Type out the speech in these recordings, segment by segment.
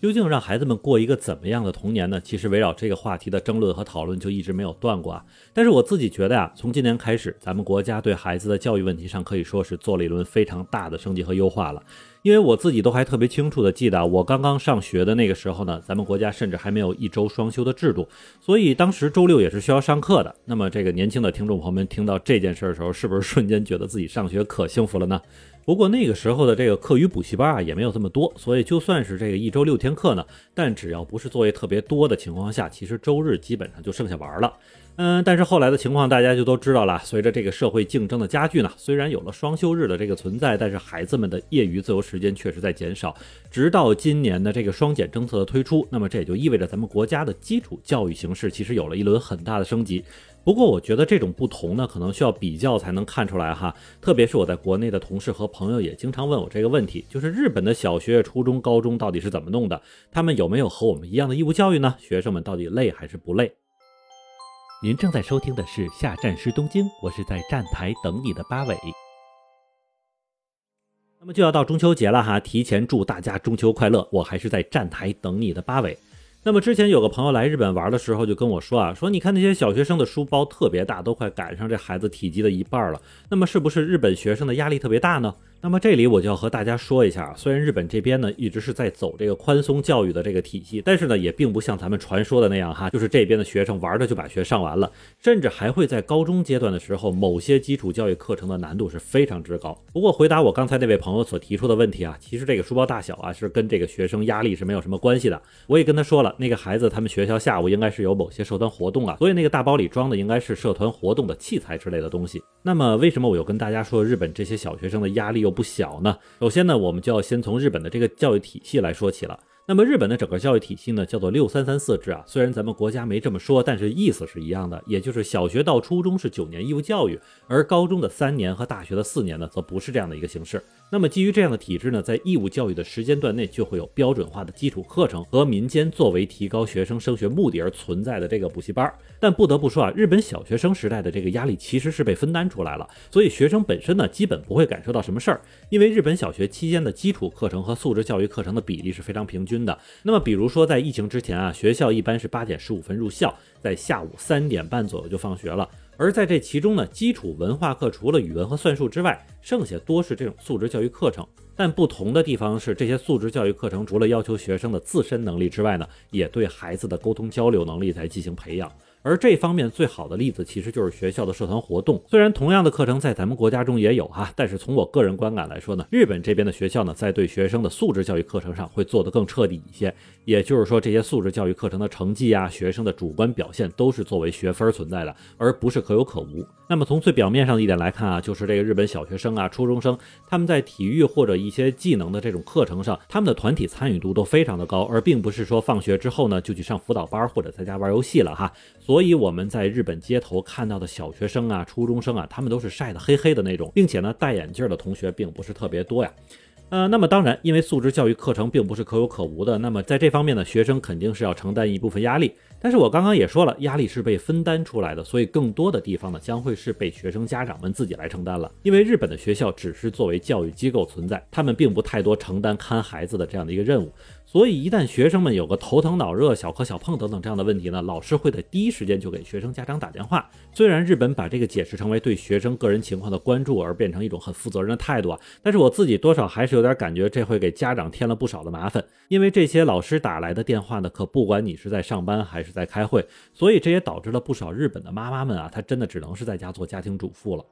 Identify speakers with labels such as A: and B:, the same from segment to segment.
A: 究竟让孩子们过一个怎么样的童年呢？其实围绕这个话题的争论和讨论就一直没有断过啊。但是我自己觉得呀，从今年开始，咱们国家对孩子的教育问题上可以说是做了一轮非常大的升级和优化了。因为我自己都还特别清楚的记得，我刚刚上学的那个时候呢，咱们国家甚至还没有一周双休的制度，所以当时周六也是需要上课的。那么这个年轻的听众朋友们听到这件事的时候，是不是瞬间觉得自己上学可幸福了呢？不过那个时候的这个课余补习班啊也没有这么多，所以就算是这个一周六天课呢，但只要不是作业特别多的情况下，其实周日基本上就剩下玩了。嗯，但是后来的情况大家就都知道了。随着这个社会竞争的加剧呢，虽然有了双休日的这个存在，但是孩子们的业余自由时间确实在减少。直到今年的这个双减政策的推出，那么这也就意味着咱们国家的基础教育形势其实有了一轮很大的升级。不过，我觉得这种不同呢，可能需要比较才能看出来哈。特别是我在国内的同事和朋友也经常问我这个问题，就是日本的小学、初中、高中到底是怎么弄的？他们有没有和我们一样的义务教育呢？学生们到底累还是不累？您正在收听的是《下站是东京》，我是在站台等你的八尾。那么就要到中秋节了哈，提前祝大家中秋快乐！我还是在站台等你的八尾。那么之前有个朋友来日本玩的时候就跟我说啊，说你看那些小学生的书包特别大，都快赶上这孩子体积的一半了。那么是不是日本学生的压力特别大呢？那么这里我就要和大家说一下，虽然日本这边呢一直是在走这个宽松教育的这个体系，但是呢也并不像咱们传说的那样哈，就是这边的学生玩着就把学上完了，甚至还会在高中阶段的时候，某些基础教育课程的难度是非常之高。不过回答我刚才那位朋友所提出的问题啊，其实这个书包大小啊是跟这个学生压力是没有什么关系的。我也跟他说了，那个孩子他们学校下午应该是有某些社团活动啊，所以那个大包里装的应该是社团活动的器材之类的东西。那么为什么我又跟大家说日本这些小学生的压力又不小呢？首先呢，我们就要先从日本的这个教育体系来说起了。那么日本的整个教育体系呢，叫做六三三四制啊。虽然咱们国家没这么说，但是意思是一样的，也就是小学到初中是九年义务教育，而高中的三年和大学的四年呢，则不是这样的一个形式。那么基于这样的体制呢，在义务教育的时间段内，就会有标准化的基础课程和民间作为提高学生升学目的而存在的这个补习班。但不得不说啊，日本小学生时代的这个压力其实是被分担出来了，所以学生本身呢，基本不会感受到什么事儿，因为日本小学期间的基础课程和素质教育课程的比例是非常平均。的，那么比如说在疫情之前啊，学校一般是八点十五分入校，在下午三点半左右就放学了。而在这其中呢，基础文化课除了语文和算术之外，剩下多是这种素质教育课程。但不同的地方是，这些素质教育课程除了要求学生的自身能力之外呢，也对孩子的沟通交流能力在进行培养。而这方面最好的例子，其实就是学校的社团活动。虽然同样的课程在咱们国家中也有哈，但是从我个人观感来说呢，日本这边的学校呢，在对学生的素质教育课程上会做得更彻底一些。也就是说，这些素质教育课程的成绩啊，学生的主观表现都是作为学分存在的，而不是可有可无。那么从最表面上的一点来看啊，就是这个日本小学生啊、初中生，他们在体育或者一些技能的这种课程上，他们的团体参与度都非常的高，而并不是说放学之后呢就去上辅导班或者在家玩游戏了哈。所以我们在日本街头看到的小学生啊、初中生啊，他们都是晒得黑黑的那种，并且呢戴眼镜的同学并不是特别多呀。呃，那么当然，因为素质教育课程并不是可有可无的，那么在这方面呢，学生肯定是要承担一部分压力。但是我刚刚也说了，压力是被分担出来的，所以更多的地方呢，将会是被学生家长们自己来承担了。因为日本的学校只是作为教育机构存在，他们并不太多承担看孩子的这样的一个任务。所以，一旦学生们有个头疼脑热、小磕小碰等等这样的问题呢，老师会在第一时间就给学生家长打电话。虽然日本把这个解释成为对学生个人情况的关注，而变成一种很负责任的态度啊，但是我自己多少还是有点感觉，这会给家长添了不少的麻烦。因为这些老师打来的电话呢，可不管你是在上班还是在开会，所以这也导致了不少日本的妈妈们啊，她真的只能是在家做家庭主妇了。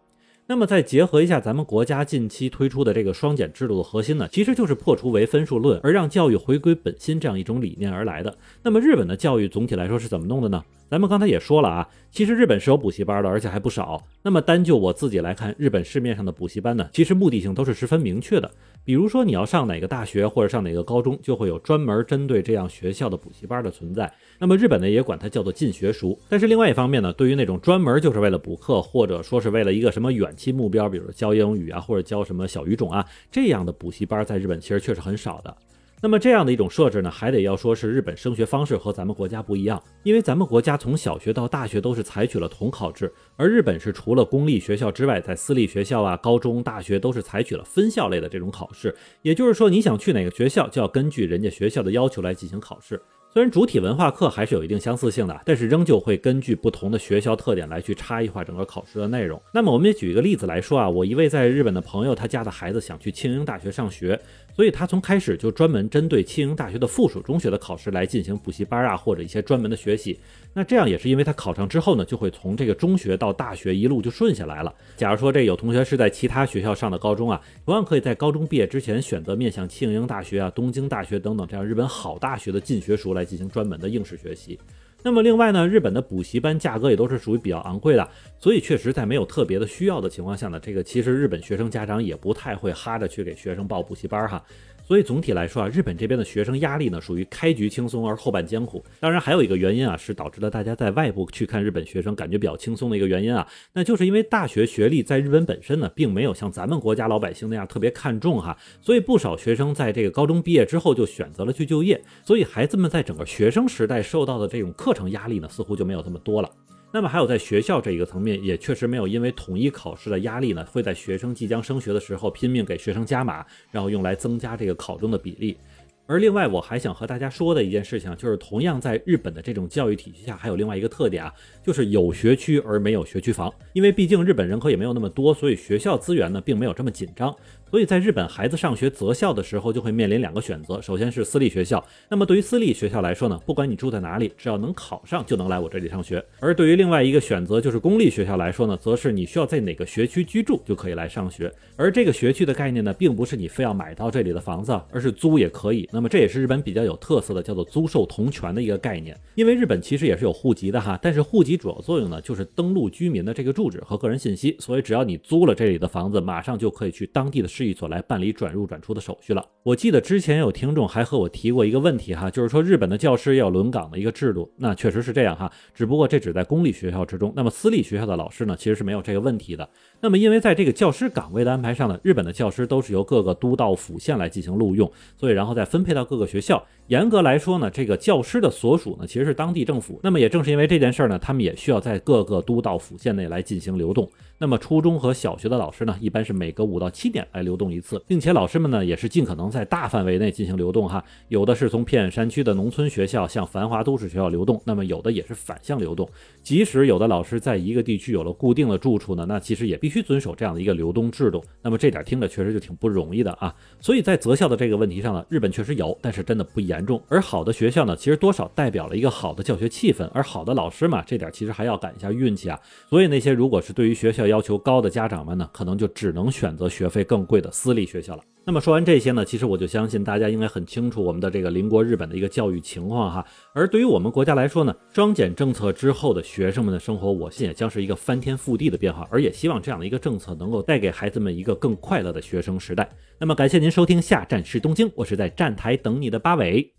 A: 那么再结合一下咱们国家近期推出的这个双减制度的核心呢，其实就是破除唯分数论，而让教育回归本心这样一种理念而来的。那么日本的教育总体来说是怎么弄的呢？咱们刚才也说了啊，其实日本是有补习班的，而且还不少。那么单就我自己来看，日本市面上的补习班呢，其实目的性都是十分明确的。比如说你要上哪个大学或者上哪个高中，就会有专门针对这样学校的补习班的存在。那么日本呢，也管它叫做进学塾。但是另外一方面呢，对于那种专门就是为了补课，或者说是为了一个什么远期目标，比如教英语啊，或者教什么小语种啊这样的补习班，在日本其实确实很少的。那么这样的一种设置呢，还得要说是日本升学方式和咱们国家不一样，因为咱们国家从小学到大学都是采取了统考制，而日本是除了公立学校之外，在私立学校啊、高中、大学都是采取了分校类的这种考试。也就是说，你想去哪个学校，就要根据人家学校的要求来进行考试。虽然主体文化课还是有一定相似性的，但是仍旧会根据不同的学校特点来去差异化整个考试的内容。那么我们也举一个例子来说啊，我一位在日本的朋友，他家的孩子想去庆应大学上学。所以他从开始就专门针对庆应大学的附属中学的考试来进行补习班啊，或者一些专门的学习。那这样也是因为他考上之后呢，就会从这个中学到大学一路就顺下来了。假如说这有同学是在其他学校上的高中啊，同样可以在高中毕业之前选择面向庆应大学啊、东京大学等等这样日本好大学的进学塾来进行专门的应试学习。那么另外呢，日本的补习班价格也都是属于比较昂贵的，所以确实在没有特别的需要的情况下呢，这个其实日本学生家长也不太会哈着去给学生报补习班哈。所以总体来说啊，日本这边的学生压力呢，属于开局轻松而后半艰苦。当然还有一个原因啊，是导致了大家在外部去看日本学生感觉比较轻松的一个原因啊，那就是因为大学学历在日本本身呢，并没有像咱们国家老百姓那样特别看重哈，所以不少学生在这个高中毕业之后就选择了去就业，所以孩子们在整个学生时代受到的这种课课程压力呢，似乎就没有这么多了。那么还有在学校这一个层面，也确实没有因为统一考试的压力呢，会在学生即将升学的时候拼命给学生加码，然后用来增加这个考中的比例。而另外，我还想和大家说的一件事情，就是同样在日本的这种教育体系下，还有另外一个特点啊，就是有学区而没有学区房。因为毕竟日本人口也没有那么多，所以学校资源呢并没有这么紧张。所以在日本，孩子上学择校的时候就会面临两个选择，首先是私立学校。那么对于私立学校来说呢，不管你住在哪里，只要能考上就能来我这里上学。而对于另外一个选择就是公立学校来说呢，则是你需要在哪个学区居住就可以来上学。而这个学区的概念呢，并不是你非要买到这里的房子，而是租也可以。那么这也是日本比较有特色的，叫做租售同权的一个概念。因为日本其实也是有户籍的哈，但是户籍主要作用呢，就是登录居民的这个住址和个人信息。所以只要你租了这里的房子，马上就可以去当地的市役所来办理。转入转出的手续了。我记得之前有听众还和我提过一个问题哈，就是说日本的教师要轮岗的一个制度。那确实是这样哈，只不过这只在公立学校之中。那么私立学校的老师呢，其实是没有这个问题的。那么因为在这个教师岗位的安排上呢，日本的教师都是由各个都道府县来进行录用，所以然后再分配到各个学校。严格来说呢，这个教师的所属呢，其实是当地政府。那么也正是因为这件事儿呢，他们也需要在各个都道府县内来进行流动。那么初中和小学的老师呢，一般是每隔五到七点来流动一次，并且老师们呢也是尽可能在大范围内进行流动哈。有的是从偏远山区的农村学校向繁华都市学校流动，那么有的也是反向流动。即使有的老师在一个地区有了固定的住处呢，那其实也必须遵守这样的一个流动制度。那么这点听着确实就挺不容易的啊。所以在择校的这个问题上呢，日本确实有，但是真的不严重。而好的学校呢，其实多少代表了一个好的教学气氛，而好的老师嘛，这点其实还要赶一下运气啊。所以那些如果是对于学校要求高的家长们呢，可能就只能选择学费更贵的私立学校了。那么说完这些呢，其实我就相信大家应该很清楚我们的这个邻国日本的一个教育情况哈。而对于我们国家来说呢，双减政策之后的学生们的生活，我信也将是一个翻天覆地的变化。而也希望这样的一个政策能够带给孩子们一个更快乐的学生时代。那么感谢您收听下站是东京，我是在站台等你的八尾。